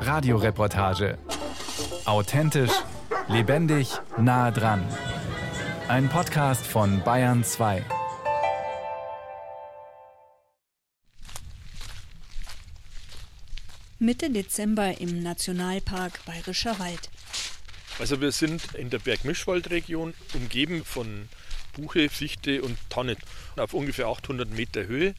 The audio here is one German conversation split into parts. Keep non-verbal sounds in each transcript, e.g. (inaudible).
Radioreportage. Authentisch, lebendig, nah dran. Ein Podcast von Bayern 2. Mitte Dezember im Nationalpark Bayerischer Wald. Also wir sind in der Bergmischwaldregion, umgeben von Buche, Fichte und Tanne auf ungefähr 800 Meter Höhe.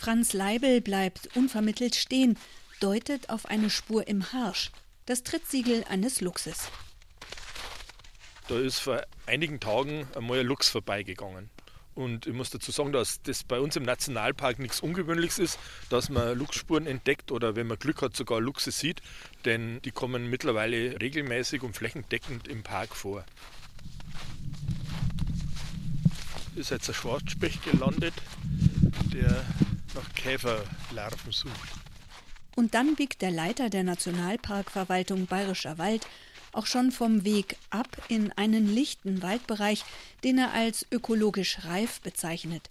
Franz Leibel bleibt unvermittelt stehen, deutet auf eine Spur im Harsch, das Trittsiegel eines Luchses. Da ist vor einigen Tagen einmal ein Luchs vorbeigegangen. Und ich muss dazu sagen, dass das bei uns im Nationalpark nichts Ungewöhnliches ist, dass man Luchsspuren entdeckt oder wenn man Glück hat, sogar Luchse sieht, denn die kommen mittlerweile regelmäßig und flächendeckend im Park vor. Ist jetzt ein Schwarzspecht gelandet, der nach Käferlarven sucht. Und dann biegt der Leiter der Nationalparkverwaltung Bayerischer Wald auch schon vom Weg ab in einen lichten Waldbereich, den er als ökologisch reif bezeichnet.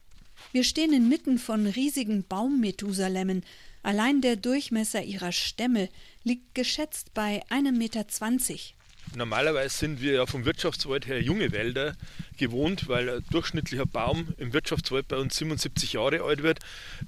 Wir stehen inmitten von riesigen Baummethusalemmen. Allein der Durchmesser ihrer Stämme liegt geschätzt bei 1,20 Meter. Normalerweise sind wir ja vom Wirtschaftswald her junge Wälder gewohnt, weil ein durchschnittlicher Baum im Wirtschaftswald bei uns 77 Jahre alt wird.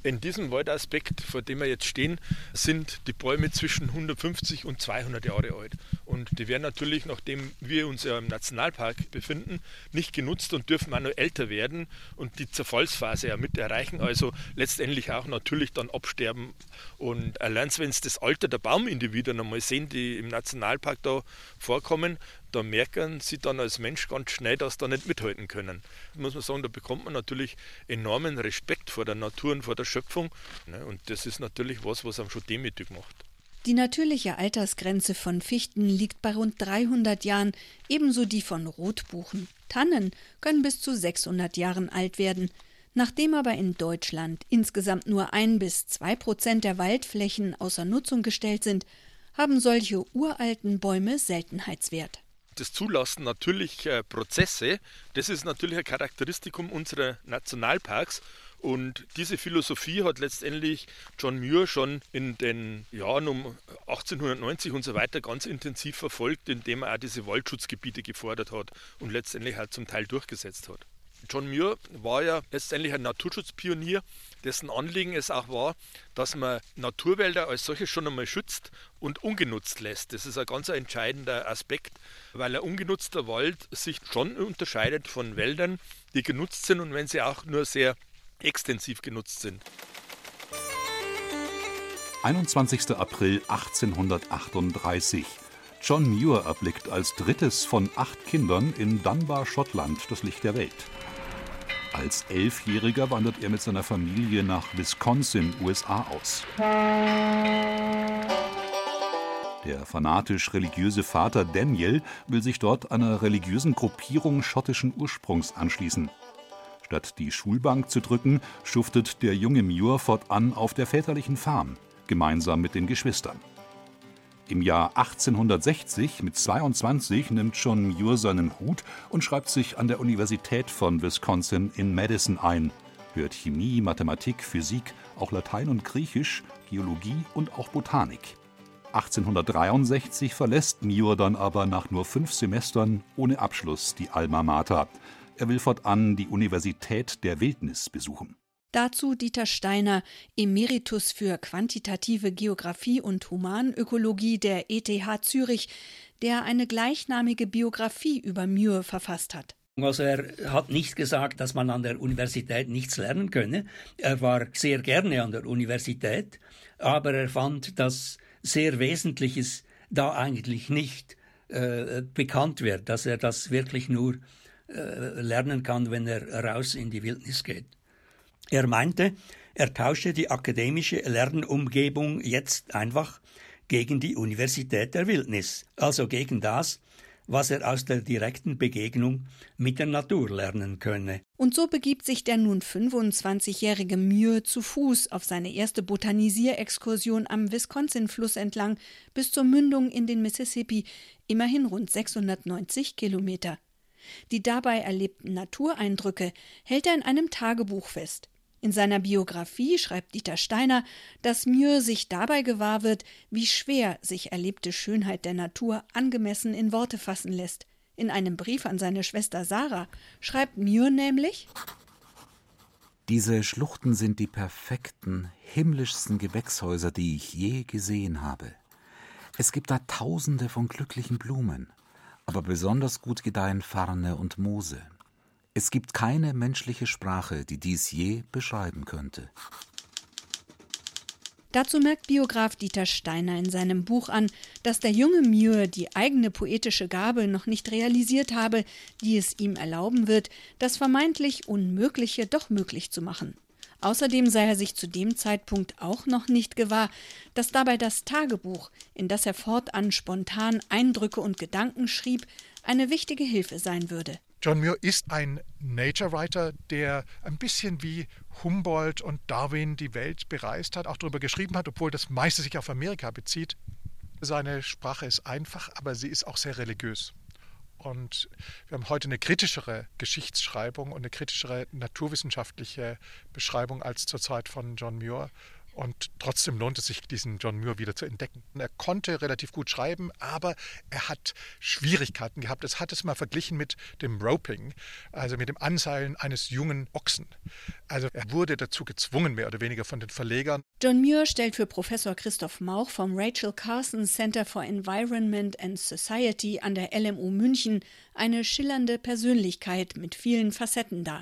In diesem Waldaspekt, vor dem wir jetzt stehen, sind die Bäume zwischen 150 und 200 Jahre alt. Und die werden natürlich, nachdem wir uns ja im Nationalpark befinden, nicht genutzt und dürfen auch noch älter werden und die Zerfallsphase ja mit erreichen, also letztendlich auch natürlich dann absterben. Und allein wenn Sie das Alter der Baumindividuen einmal sehen, die im Nationalpark da vorkommen, kommen, da merken sie dann als Mensch ganz schnell, dass sie da nicht mithalten können. Da muss man sagen, da bekommt man natürlich enormen Respekt vor der Natur und vor der Schöpfung. Ne, und das ist natürlich was, was einem schon demütig macht. Die natürliche Altersgrenze von Fichten liegt bei rund 300 Jahren, ebenso die von Rotbuchen. Tannen können bis zu 600 Jahren alt werden. Nachdem aber in Deutschland insgesamt nur ein bis zwei Prozent der Waldflächen außer Nutzung gestellt sind, haben solche uralten Bäume Seltenheitswert. Das Zulassen natürlicher Prozesse, das ist natürlich ein Charakteristikum unserer Nationalparks. Und diese Philosophie hat letztendlich John Muir schon in den Jahren um 1890 und so weiter ganz intensiv verfolgt, indem er auch diese Waldschutzgebiete gefordert hat und letztendlich halt zum Teil durchgesetzt hat. John Muir war ja letztendlich ein Naturschutzpionier, dessen Anliegen es auch war, dass man Naturwälder als solche schon einmal schützt und ungenutzt lässt. Das ist ein ganz entscheidender Aspekt, weil ein ungenutzter Wald sich schon unterscheidet von Wäldern, die genutzt sind und wenn sie auch nur sehr extensiv genutzt sind. 21. April 1838. John Muir erblickt als drittes von acht Kindern in Dunbar, Schottland, das Licht der Welt. Als Elfjähriger wandert er mit seiner Familie nach Wisconsin, USA aus. Der fanatisch religiöse Vater Daniel will sich dort einer religiösen Gruppierung schottischen Ursprungs anschließen. Statt die Schulbank zu drücken, schuftet der junge Muir fortan auf der väterlichen Farm, gemeinsam mit den Geschwistern. Im Jahr 1860 mit 22 nimmt John Muir seinen Hut und schreibt sich an der Universität von Wisconsin in Madison ein, hört Chemie, Mathematik, Physik, auch Latein und Griechisch, Geologie und auch Botanik. 1863 verlässt Muir dann aber nach nur fünf Semestern ohne Abschluss die Alma Mater. Er will fortan die Universität der Wildnis besuchen. Dazu Dieter Steiner, Emeritus für quantitative Geographie und Humanökologie der ETH Zürich, der eine gleichnamige Biografie über Muir verfasst hat. Also er hat nicht gesagt, dass man an der Universität nichts lernen könne. Er war sehr gerne an der Universität, aber er fand, dass sehr Wesentliches da eigentlich nicht äh, bekannt wird, dass er das wirklich nur äh, lernen kann, wenn er raus in die Wildnis geht. Er meinte, er tausche die akademische Lernumgebung jetzt einfach gegen die Universität der Wildnis, also gegen das, was er aus der direkten Begegnung mit der Natur lernen könne. Und so begibt sich der nun 25-jährige Muir zu Fuß auf seine erste Botanisierexkursion am Wisconsin-Fluss entlang bis zur Mündung in den Mississippi, immerhin rund 690 Kilometer. Die dabei erlebten Natureindrücke hält er in einem Tagebuch fest. In seiner Biografie schreibt Dieter Steiner, dass Muir sich dabei gewahr wird, wie schwer sich erlebte Schönheit der Natur angemessen in Worte fassen lässt. In einem Brief an seine Schwester Sarah schreibt Muir nämlich Diese Schluchten sind die perfekten, himmlischsten Gewächshäuser, die ich je gesehen habe. Es gibt da tausende von glücklichen Blumen, aber besonders gut gedeihen Farne und Moose. Es gibt keine menschliche Sprache, die dies je beschreiben könnte. Dazu merkt Biograf Dieter Steiner in seinem Buch an, dass der junge Muir die eigene poetische Gabe noch nicht realisiert habe, die es ihm erlauben wird, das vermeintlich Unmögliche doch möglich zu machen. Außerdem sei er sich zu dem Zeitpunkt auch noch nicht gewahr, dass dabei das Tagebuch, in das er fortan spontan Eindrücke und Gedanken schrieb, eine wichtige Hilfe sein würde. John Muir ist ein Nature Writer, der ein bisschen wie Humboldt und Darwin die Welt bereist hat, auch darüber geschrieben hat, obwohl das meiste sich auf Amerika bezieht. Seine Sprache ist einfach, aber sie ist auch sehr religiös. Und wir haben heute eine kritischere Geschichtsschreibung und eine kritischere naturwissenschaftliche Beschreibung als zur Zeit von John Muir. Und trotzdem lohnt es sich, diesen John Muir wieder zu entdecken. Er konnte relativ gut schreiben, aber er hat Schwierigkeiten gehabt. Es hat es mal verglichen mit dem Roping, also mit dem Anseilen eines jungen Ochsen. Also er wurde dazu gezwungen, mehr oder weniger von den Verlegern. John Muir stellt für Professor Christoph Mauch vom Rachel Carson Center for Environment and Society an der LMU München eine schillernde Persönlichkeit mit vielen Facetten dar.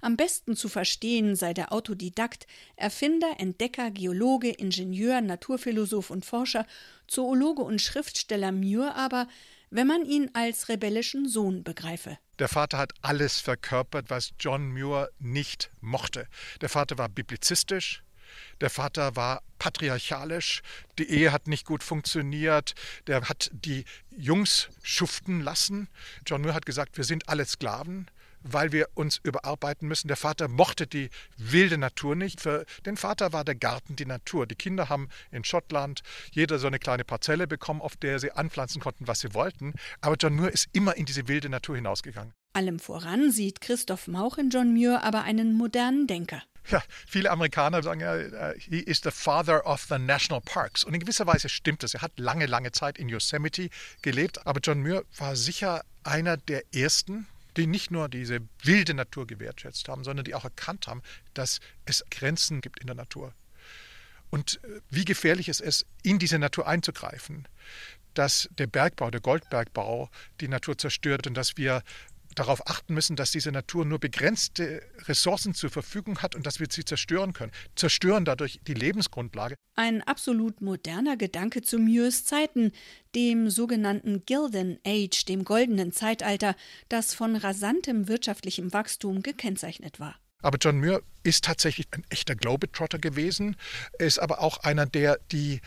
Am besten zu verstehen sei der Autodidakt, Erfinder, Entdecker, Geologe, Ingenieur, Naturphilosoph und Forscher, Zoologe und Schriftsteller Muir aber, wenn man ihn als rebellischen Sohn begreife. Der Vater hat alles verkörpert, was John Muir nicht mochte. Der Vater war biblizistisch, der Vater war patriarchalisch, die Ehe hat nicht gut funktioniert, der hat die Jungs schuften lassen. John Muir hat gesagt, wir sind alle Sklaven weil wir uns überarbeiten müssen. Der Vater mochte die wilde Natur nicht. Für den Vater war der Garten die Natur. Die Kinder haben in Schottland jeder so eine kleine Parzelle bekommen, auf der sie anpflanzen konnten, was sie wollten. Aber John Muir ist immer in diese wilde Natur hinausgegangen. Allem voran sieht Christoph Mauch in John Muir aber einen modernen Denker. Ja, viele Amerikaner sagen ja, äh, he is the father of the national parks. Und in gewisser Weise stimmt das. Er hat lange, lange Zeit in Yosemite gelebt. Aber John Muir war sicher einer der ersten, die nicht nur diese wilde Natur gewertschätzt haben, sondern die auch erkannt haben, dass es Grenzen gibt in der Natur. Und äh, wie gefährlich es ist, in diese Natur einzugreifen, dass der Bergbau, der Goldbergbau die Natur zerstört und dass wir darauf achten müssen, dass diese Natur nur begrenzte Ressourcen zur Verfügung hat und dass wir sie zerstören können. Zerstören dadurch die Lebensgrundlage. Ein absolut moderner Gedanke zu Muirs Zeiten, dem sogenannten Gilden Age, dem goldenen Zeitalter, das von rasantem wirtschaftlichem Wachstum gekennzeichnet war. Aber John Muir ist tatsächlich ein echter Globetrotter gewesen. Ist aber auch einer, der die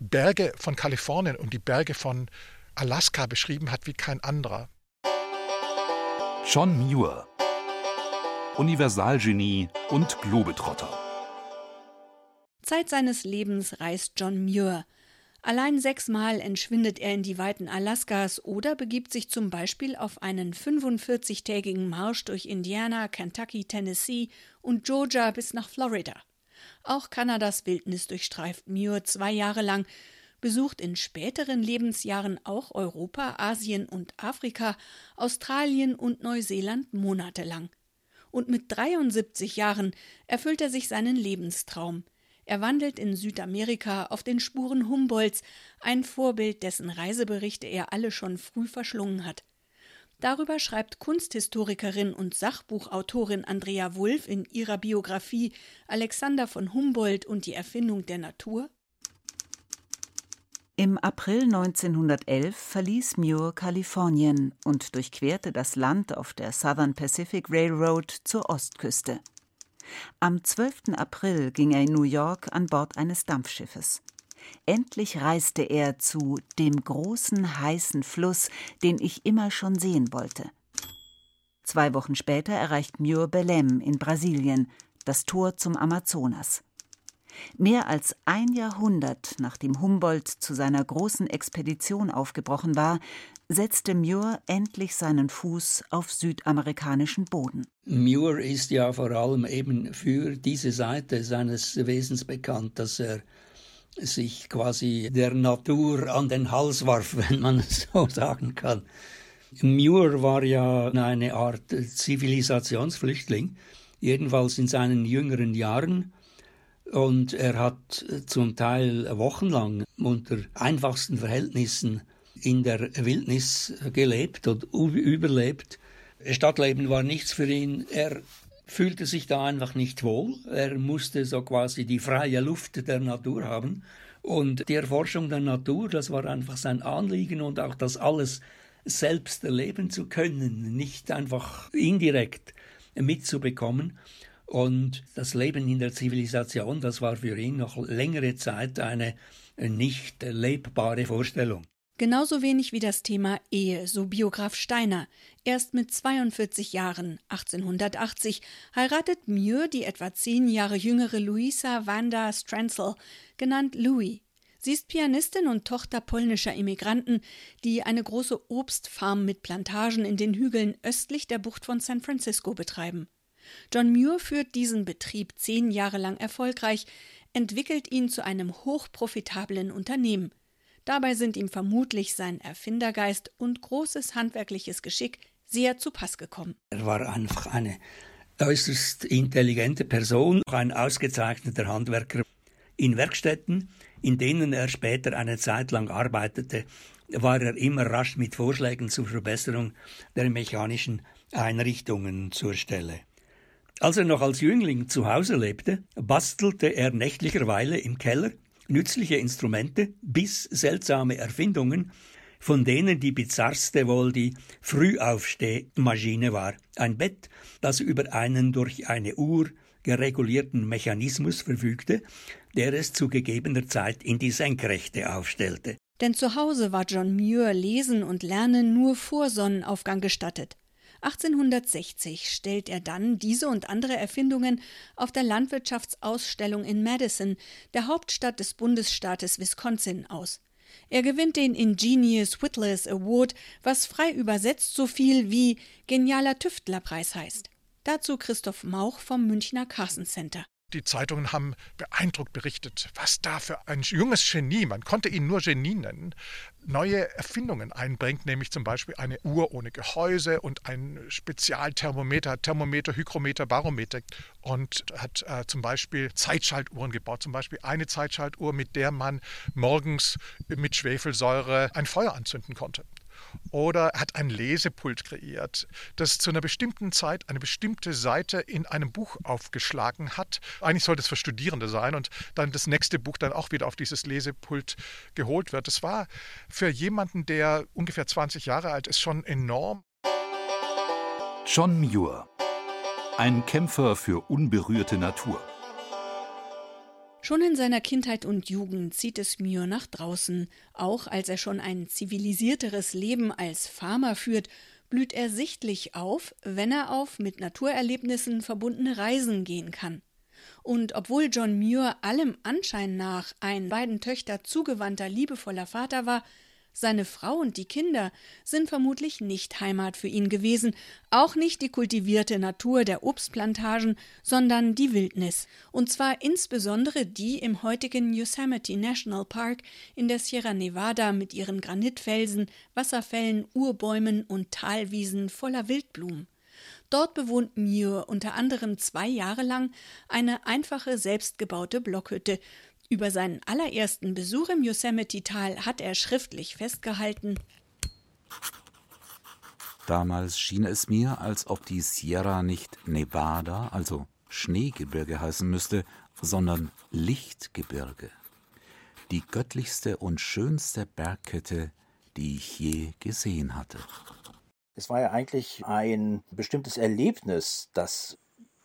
Berge von Kalifornien und die Berge von Alaska beschrieben hat wie kein anderer. John Muir Universalgenie und Globetrotter. Zeit seines Lebens reist John Muir. Allein sechsmal entschwindet er in die Weiten Alaskas oder begibt sich zum Beispiel auf einen 45-tägigen Marsch durch Indiana, Kentucky, Tennessee und Georgia bis nach Florida. Auch Kanadas Wildnis durchstreift Muir zwei Jahre lang besucht in späteren Lebensjahren auch Europa, Asien und Afrika, Australien und Neuseeland monatelang. Und mit 73 Jahren erfüllt er sich seinen Lebenstraum. Er wandelt in Südamerika auf den Spuren Humboldts, ein Vorbild, dessen Reiseberichte er alle schon früh verschlungen hat. Darüber schreibt Kunsthistorikerin und Sachbuchautorin Andrea Wulff in ihrer Biografie Alexander von Humboldt und die Erfindung der Natur im April 1911 verließ Muir Kalifornien und durchquerte das Land auf der Southern Pacific Railroad zur Ostküste. Am 12. April ging er in New York an Bord eines Dampfschiffes. Endlich reiste er zu dem großen heißen Fluss, den ich immer schon sehen wollte. Zwei Wochen später erreicht Muir Belém in Brasilien, das Tor zum Amazonas. Mehr als ein Jahrhundert nachdem Humboldt zu seiner großen Expedition aufgebrochen war, setzte Muir endlich seinen Fuß auf südamerikanischen Boden. Muir ist ja vor allem eben für diese Seite seines Wesens bekannt, dass er sich quasi der Natur an den Hals warf, (laughs) wenn man es so sagen kann. Muir war ja eine Art Zivilisationsflüchtling, jedenfalls in seinen jüngeren Jahren. Und er hat zum Teil wochenlang unter einfachsten Verhältnissen in der Wildnis gelebt und überlebt. Stadtleben war nichts für ihn. Er fühlte sich da einfach nicht wohl. Er musste so quasi die freie Luft der Natur haben. Und die Erforschung der Natur, das war einfach sein Anliegen und auch das alles selbst erleben zu können, nicht einfach indirekt mitzubekommen. Und das Leben in der Zivilisation, das war für ihn noch längere Zeit eine nicht lebbare Vorstellung. Genauso wenig wie das Thema Ehe, so Biograf Steiner. Erst mit 42 Jahren, 1880, heiratet Muir die etwa zehn Jahre jüngere Louisa Wanda Stransel, genannt Louis. Sie ist Pianistin und Tochter polnischer Immigranten, die eine große Obstfarm mit Plantagen in den Hügeln östlich der Bucht von San Francisco betreiben. John Muir führt diesen Betrieb zehn Jahre lang erfolgreich, entwickelt ihn zu einem hochprofitablen Unternehmen. Dabei sind ihm vermutlich sein Erfindergeist und großes handwerkliches Geschick sehr zu Pass gekommen. Er war einfach eine äußerst intelligente Person, ein ausgezeichneter Handwerker. In Werkstätten, in denen er später eine Zeit lang arbeitete, war er immer rasch mit Vorschlägen zur Verbesserung der mechanischen Einrichtungen zur Stelle. Als er noch als Jüngling zu Hause lebte, bastelte er nächtlicherweile im Keller nützliche Instrumente bis seltsame Erfindungen, von denen die bizarrste wohl die Frühaufstehmaschine war, ein Bett, das über einen durch eine Uhr geregulierten Mechanismus verfügte, der es zu gegebener Zeit in die Senkrechte aufstellte. Denn zu Hause war John Muir Lesen und Lernen nur vor Sonnenaufgang gestattet. 1860 stellt er dann diese und andere Erfindungen auf der Landwirtschaftsausstellung in Madison, der Hauptstadt des Bundesstaates Wisconsin, aus. Er gewinnt den Ingenious Whittlers Award, was frei übersetzt so viel wie Genialer Tüftlerpreis heißt. Dazu Christoph Mauch vom Münchner Carson Center. Die Zeitungen haben beeindruckt berichtet, was da für ein junges Genie, man konnte ihn nur Genie nennen, neue Erfindungen einbringt, nämlich zum Beispiel eine Uhr ohne Gehäuse und ein Spezialthermometer, Thermometer, Hygrometer, Barometer und hat äh, zum Beispiel Zeitschaltuhren gebaut, zum Beispiel eine Zeitschaltuhr, mit der man morgens mit Schwefelsäure ein Feuer anzünden konnte oder hat ein Lesepult kreiert, das zu einer bestimmten Zeit eine bestimmte Seite in einem Buch aufgeschlagen hat. Eigentlich sollte es für Studierende sein und dann das nächste Buch dann auch wieder auf dieses Lesepult geholt wird. Das war für jemanden, der ungefähr 20 Jahre alt ist, schon enorm. John Muir, ein Kämpfer für unberührte Natur. Schon in seiner Kindheit und Jugend zieht es Muir nach draußen. Auch als er schon ein zivilisierteres Leben als Farmer führt, blüht er sichtlich auf, wenn er auf mit Naturerlebnissen verbundene Reisen gehen kann. Und obwohl John Muir allem Anschein nach ein beiden Töchter zugewandter, liebevoller Vater war, seine Frau und die Kinder sind vermutlich nicht Heimat für ihn gewesen, auch nicht die kultivierte Natur der Obstplantagen, sondern die Wildnis, und zwar insbesondere die im heutigen Yosemite National Park in der Sierra Nevada mit ihren Granitfelsen, Wasserfällen, Urbäumen und Talwiesen voller Wildblumen. Dort bewohnt Muir unter anderem zwei Jahre lang eine einfache selbstgebaute Blockhütte, über seinen allerersten Besuch im Yosemite-Tal hat er schriftlich festgehalten. Damals schien es mir, als ob die Sierra nicht Nevada, also Schneegebirge heißen müsste, sondern Lichtgebirge. Die göttlichste und schönste Bergkette, die ich je gesehen hatte. Es war ja eigentlich ein bestimmtes Erlebnis, das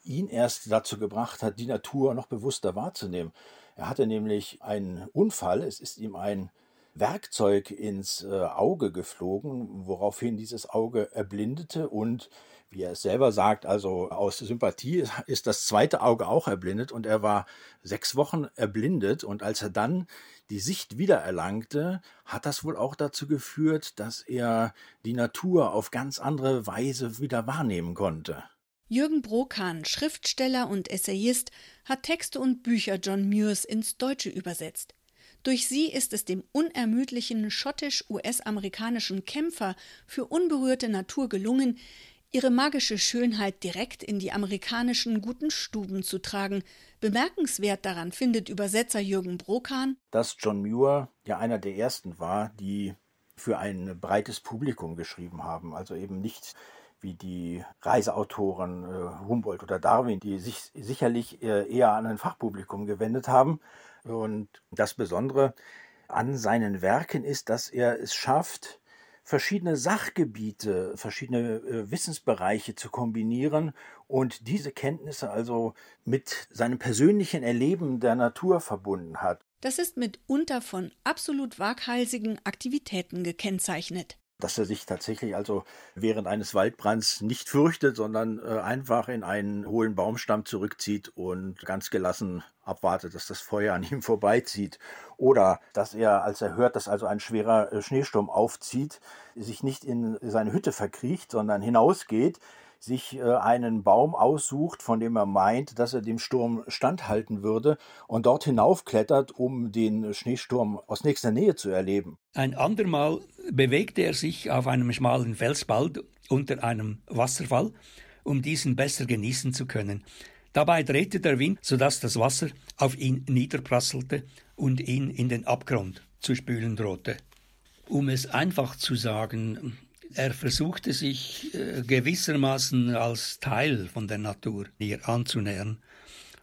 ihn erst dazu gebracht hat, die Natur noch bewusster wahrzunehmen. Er hatte nämlich einen Unfall, es ist ihm ein Werkzeug ins äh, Auge geflogen, woraufhin dieses Auge erblindete und wie er es selber sagt, also aus Sympathie ist das zweite Auge auch erblindet und er war sechs Wochen erblindet und als er dann die Sicht wiedererlangte, hat das wohl auch dazu geführt, dass er die Natur auf ganz andere Weise wieder wahrnehmen konnte. Jürgen Brokan, Schriftsteller und Essayist, hat Texte und Bücher John Muirs ins Deutsche übersetzt. Durch sie ist es dem unermüdlichen schottisch-US-amerikanischen Kämpfer für unberührte Natur gelungen, ihre magische Schönheit direkt in die amerikanischen guten Stuben zu tragen. Bemerkenswert daran findet Übersetzer Jürgen Brokan, dass John Muir ja einer der ersten war, die für ein breites Publikum geschrieben haben, also eben nicht wie die Reiseautoren äh, Humboldt oder Darwin, die sich sicherlich äh, eher an ein Fachpublikum gewendet haben. Und das Besondere an seinen Werken ist, dass er es schafft, verschiedene Sachgebiete, verschiedene äh, Wissensbereiche zu kombinieren und diese Kenntnisse also mit seinem persönlichen Erleben der Natur verbunden hat. Das ist mitunter von absolut waghalsigen Aktivitäten gekennzeichnet dass er sich tatsächlich also während eines Waldbrands nicht fürchtet, sondern äh, einfach in einen hohlen Baumstamm zurückzieht und ganz gelassen abwartet, dass das Feuer an ihm vorbeizieht. Oder dass er, als er hört, dass also ein schwerer äh, Schneesturm aufzieht, sich nicht in seine Hütte verkriecht, sondern hinausgeht, sich äh, einen Baum aussucht, von dem er meint, dass er dem Sturm standhalten würde und dort hinaufklettert, um den Schneesturm aus nächster Nähe zu erleben. Ein andermal bewegte er sich auf einem schmalen Felsspalt unter einem Wasserfall, um diesen besser genießen zu können. Dabei drehte der Wind, sodass das Wasser auf ihn niederprasselte und ihn in den Abgrund zu spülen drohte. Um es einfach zu sagen, er versuchte sich äh, gewissermaßen als Teil von der Natur ihr anzunähern.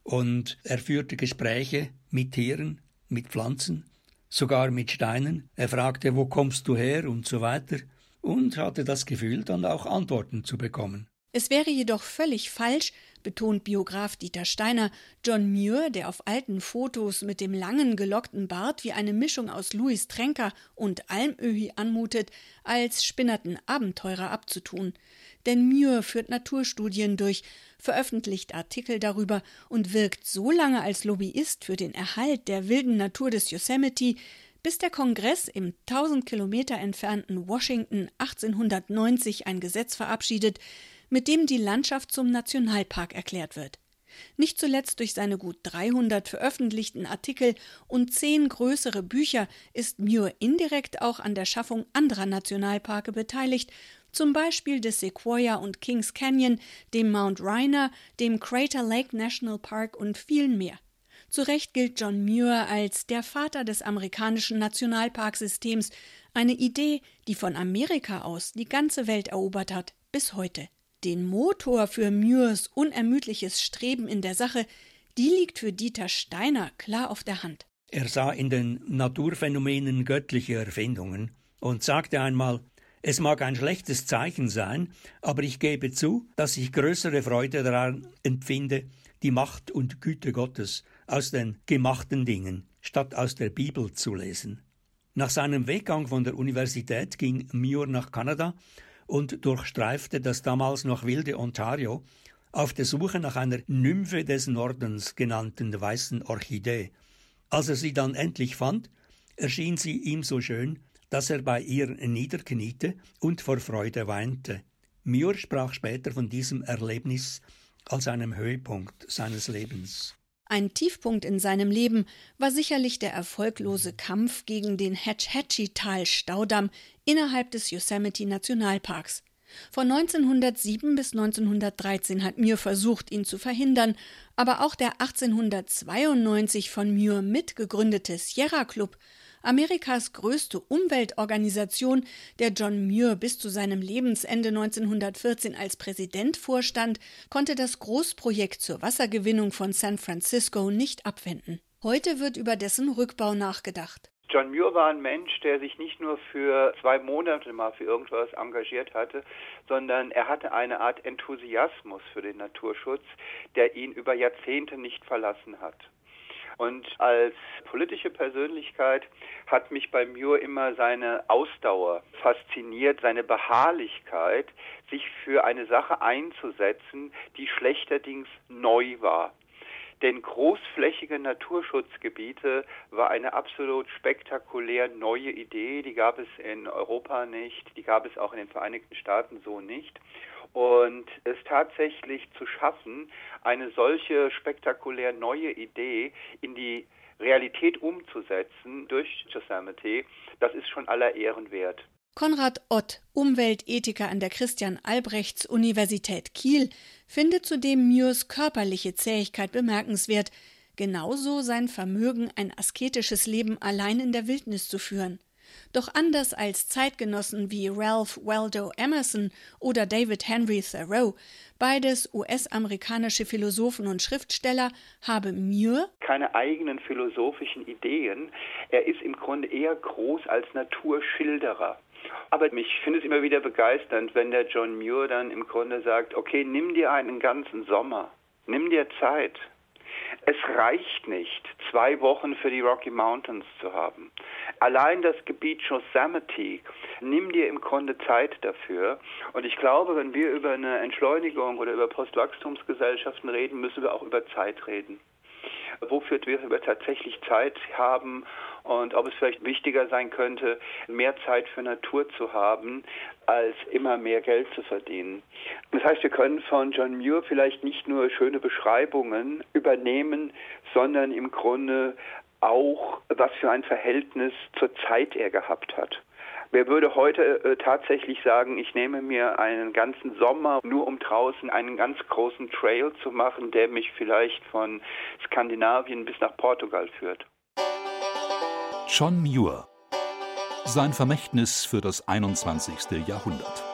Und er führte Gespräche mit Tieren, mit Pflanzen, sogar mit Steinen. Er fragte, wo kommst du her und so weiter und hatte das Gefühl, dann auch Antworten zu bekommen. Es wäre jedoch völlig falsch, betont Biograf Dieter Steiner, John Muir, der auf alten Fotos mit dem langen gelockten Bart wie eine Mischung aus Louis Trenker und Almöhi anmutet, als spinnerten Abenteurer abzutun. Denn Muir führt Naturstudien durch, veröffentlicht Artikel darüber und wirkt so lange als Lobbyist für den Erhalt der wilden Natur des Yosemite, bis der Kongress im 1000 Kilometer entfernten Washington 1890 ein Gesetz verabschiedet, mit dem die Landschaft zum Nationalpark erklärt wird. Nicht zuletzt durch seine gut 300 veröffentlichten Artikel und zehn größere Bücher ist Muir indirekt auch an der Schaffung anderer Nationalparke beteiligt, zum Beispiel des Sequoia und Kings Canyon, dem Mount Rainier, dem Crater Lake National Park und vielen mehr. Zu Recht gilt John Muir als der Vater des amerikanischen Nationalparksystems, eine Idee, die von Amerika aus die ganze Welt erobert hat, bis heute. Den Motor für Muirs unermüdliches Streben in der Sache, die liegt für Dieter Steiner klar auf der Hand. Er sah in den Naturphänomenen göttliche Erfindungen und sagte einmal, es mag ein schlechtes Zeichen sein, aber ich gebe zu, dass ich größere Freude daran empfinde, die Macht und Güte Gottes aus den gemachten Dingen statt aus der Bibel zu lesen. Nach seinem Weggang von der Universität ging Muir nach Kanada und durchstreifte das damals noch wilde Ontario auf der Suche nach einer Nymphe des Nordens genannten weißen Orchidee. Als er sie dann endlich fand, erschien sie ihm so schön, dass er bei ihr niederkniete und vor Freude weinte. Muir sprach später von diesem Erlebnis als einem Höhepunkt seines Lebens. Ein Tiefpunkt in seinem Leben war sicherlich der erfolglose Kampf gegen den Hatch-Hatchie-Tal-Staudamm innerhalb des Yosemite Nationalparks. Von 1907 bis 1913 hat Muir versucht, ihn zu verhindern, aber auch der 1892 von Muir mitgegründete Sierra Club Amerikas größte Umweltorganisation, der John Muir bis zu seinem Lebensende 1914 als Präsident vorstand, konnte das Großprojekt zur Wassergewinnung von San Francisco nicht abwenden. Heute wird über dessen Rückbau nachgedacht. John Muir war ein Mensch, der sich nicht nur für zwei Monate mal für irgendwas engagiert hatte, sondern er hatte eine Art Enthusiasmus für den Naturschutz, der ihn über Jahrzehnte nicht verlassen hat. Und als politische Persönlichkeit hat mich bei Muir immer seine Ausdauer fasziniert, seine Beharrlichkeit, sich für eine Sache einzusetzen, die schlechterdings neu war. Denn großflächige Naturschutzgebiete war eine absolut spektakulär neue Idee. Die gab es in Europa nicht, die gab es auch in den Vereinigten Staaten so nicht. Und es tatsächlich zu schaffen, eine solche spektakulär neue Idee in die Realität umzusetzen durch Yosemite, das ist schon aller Ehren wert. Konrad Ott, Umweltethiker an der Christian Albrechts Universität Kiel, findet zudem Muirs körperliche Zähigkeit bemerkenswert, genauso sein Vermögen, ein asketisches Leben allein in der Wildnis zu führen. Doch anders als Zeitgenossen wie Ralph Waldo Emerson oder David Henry Thoreau, beides US-amerikanische Philosophen und Schriftsteller, habe Muir keine eigenen philosophischen Ideen. Er ist im Grunde eher groß als Naturschilderer. Aber ich finde es immer wieder begeisternd, wenn der John Muir dann im Grunde sagt, okay, nimm dir einen ganzen Sommer, nimm dir Zeit. Es reicht nicht, zwei Wochen für die Rocky Mountains zu haben. Allein das Gebiet Yosemite, nimm dir im Grunde Zeit dafür. Und ich glaube, wenn wir über eine Entschleunigung oder über Postwachstumsgesellschaften reden, müssen wir auch über Zeit reden wofür wir tatsächlich Zeit haben und ob es vielleicht wichtiger sein könnte, mehr Zeit für Natur zu haben, als immer mehr Geld zu verdienen. Das heißt, wir können von John Muir vielleicht nicht nur schöne Beschreibungen übernehmen, sondern im Grunde auch, was für ein Verhältnis zur Zeit er gehabt hat. Wer würde heute äh, tatsächlich sagen, ich nehme mir einen ganzen Sommer nur um draußen einen ganz großen Trail zu machen, der mich vielleicht von Skandinavien bis nach Portugal führt? John Muir. Sein Vermächtnis für das 21. Jahrhundert.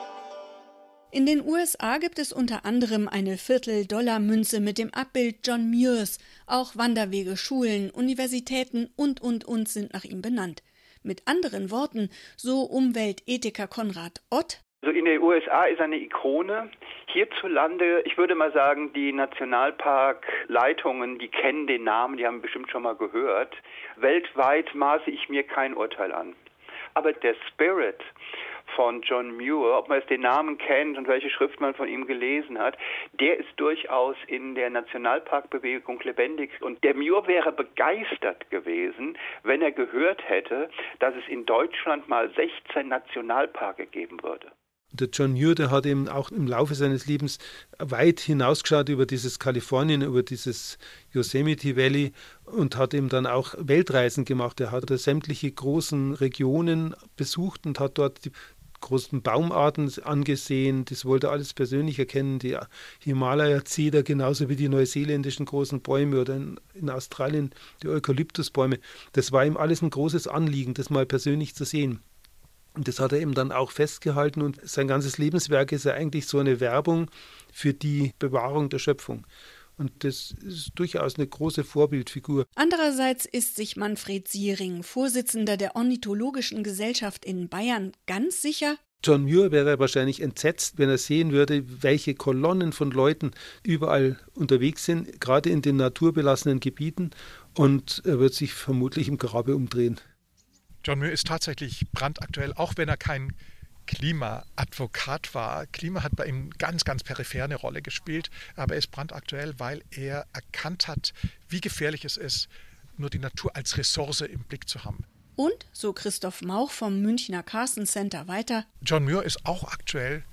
In den USA gibt es unter anderem eine Viertel-Dollar-Münze mit dem Abbild John Muirs. Auch Wanderwege, Schulen, Universitäten und und und sind nach ihm benannt. Mit anderen Worten, so Umweltethiker Konrad Ott, also in den USA ist eine Ikone. Hierzulande, ich würde mal sagen, die Nationalparkleitungen, die kennen den Namen, die haben bestimmt schon mal gehört. Weltweit maße ich mir kein Urteil an. Aber der Spirit, von John Muir, ob man jetzt den Namen kennt und welche Schrift man von ihm gelesen hat, der ist durchaus in der Nationalparkbewegung lebendig. Und der Muir wäre begeistert gewesen, wenn er gehört hätte, dass es in Deutschland mal 16 Nationalparke geben würde. Der John Muir, der hat eben auch im Laufe seines Lebens weit hinausgeschaut über dieses Kalifornien, über dieses Yosemite Valley und hat eben dann auch Weltreisen gemacht. Er hat sämtliche großen Regionen besucht und hat dort die großen Baumarten angesehen. Das wollte er alles persönlich erkennen. Die Himalaya-Zeder genauso wie die neuseeländischen großen Bäume oder in, in Australien die Eukalyptusbäume. Das war ihm alles ein großes Anliegen, das mal persönlich zu sehen. Und das hat er eben dann auch festgehalten und sein ganzes Lebenswerk ist ja eigentlich so eine Werbung für die Bewahrung der Schöpfung. Und das ist durchaus eine große Vorbildfigur. Andererseits ist sich Manfred Siering, Vorsitzender der Ornithologischen Gesellschaft in Bayern, ganz sicher, John Muir wäre wahrscheinlich entsetzt, wenn er sehen würde, welche Kolonnen von Leuten überall unterwegs sind, gerade in den naturbelassenen Gebieten. Und er wird sich vermutlich im Grabe umdrehen. John Muir ist tatsächlich brandaktuell, auch wenn er kein Klimaadvokat war. Klima hat bei ihm ganz, ganz peripher eine Rolle gespielt, aber er ist brandaktuell, weil er erkannt hat, wie gefährlich es ist, nur die Natur als Ressource im Blick zu haben. Und, so Christoph Mauch vom Münchner Carsten Center weiter, John Muir ist auch aktuell,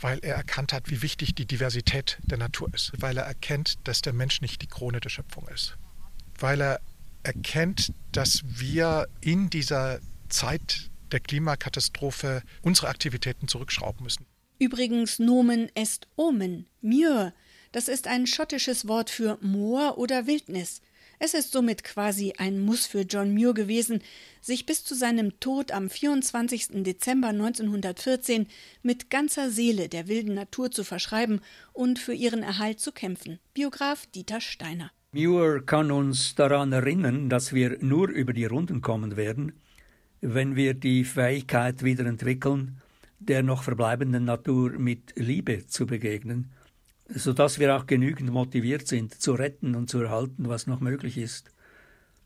weil er erkannt hat, wie wichtig die Diversität der Natur ist, weil er erkennt, dass der Mensch nicht die Krone der Schöpfung ist, weil er erkennt, dass wir in dieser Zeit der Klimakatastrophe unsere Aktivitäten zurückschrauben müssen. Übrigens Nomen est Omen, Muir. Das ist ein schottisches Wort für Moor oder Wildnis. Es ist somit quasi ein Muss für John Muir gewesen, sich bis zu seinem Tod am 24. Dezember 1914 mit ganzer Seele der wilden Natur zu verschreiben und für ihren Erhalt zu kämpfen. Biograf Dieter Steiner. Muir kann uns daran erinnern, dass wir nur über die Runden kommen werden, wenn wir die Fähigkeit wieder entwickeln, der noch verbleibenden Natur mit Liebe zu begegnen, so dass wir auch genügend motiviert sind, zu retten und zu erhalten, was noch möglich ist.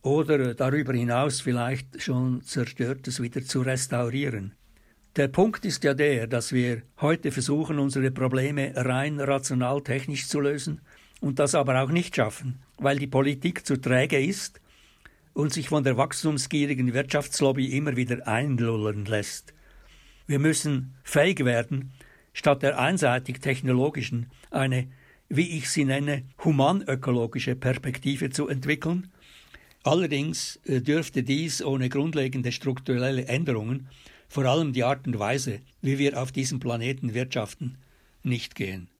oder darüber hinaus vielleicht schon Zerstörtes wieder zu restaurieren. Der Punkt ist ja der, dass wir heute versuchen, unsere Probleme rein rational technisch zu lösen und das aber auch nicht schaffen, weil die Politik zu träge ist und sich von der wachstumsgierigen Wirtschaftslobby immer wieder einlullen lässt. Wir müssen fähig werden, statt der einseitig technologischen eine, wie ich sie nenne, humanökologische Perspektive zu entwickeln. Allerdings äh, dürfte dies ohne grundlegende strukturelle Änderungen, vor allem die Art und Weise, wie wir auf diesem Planeten wirtschaften, nicht gehen.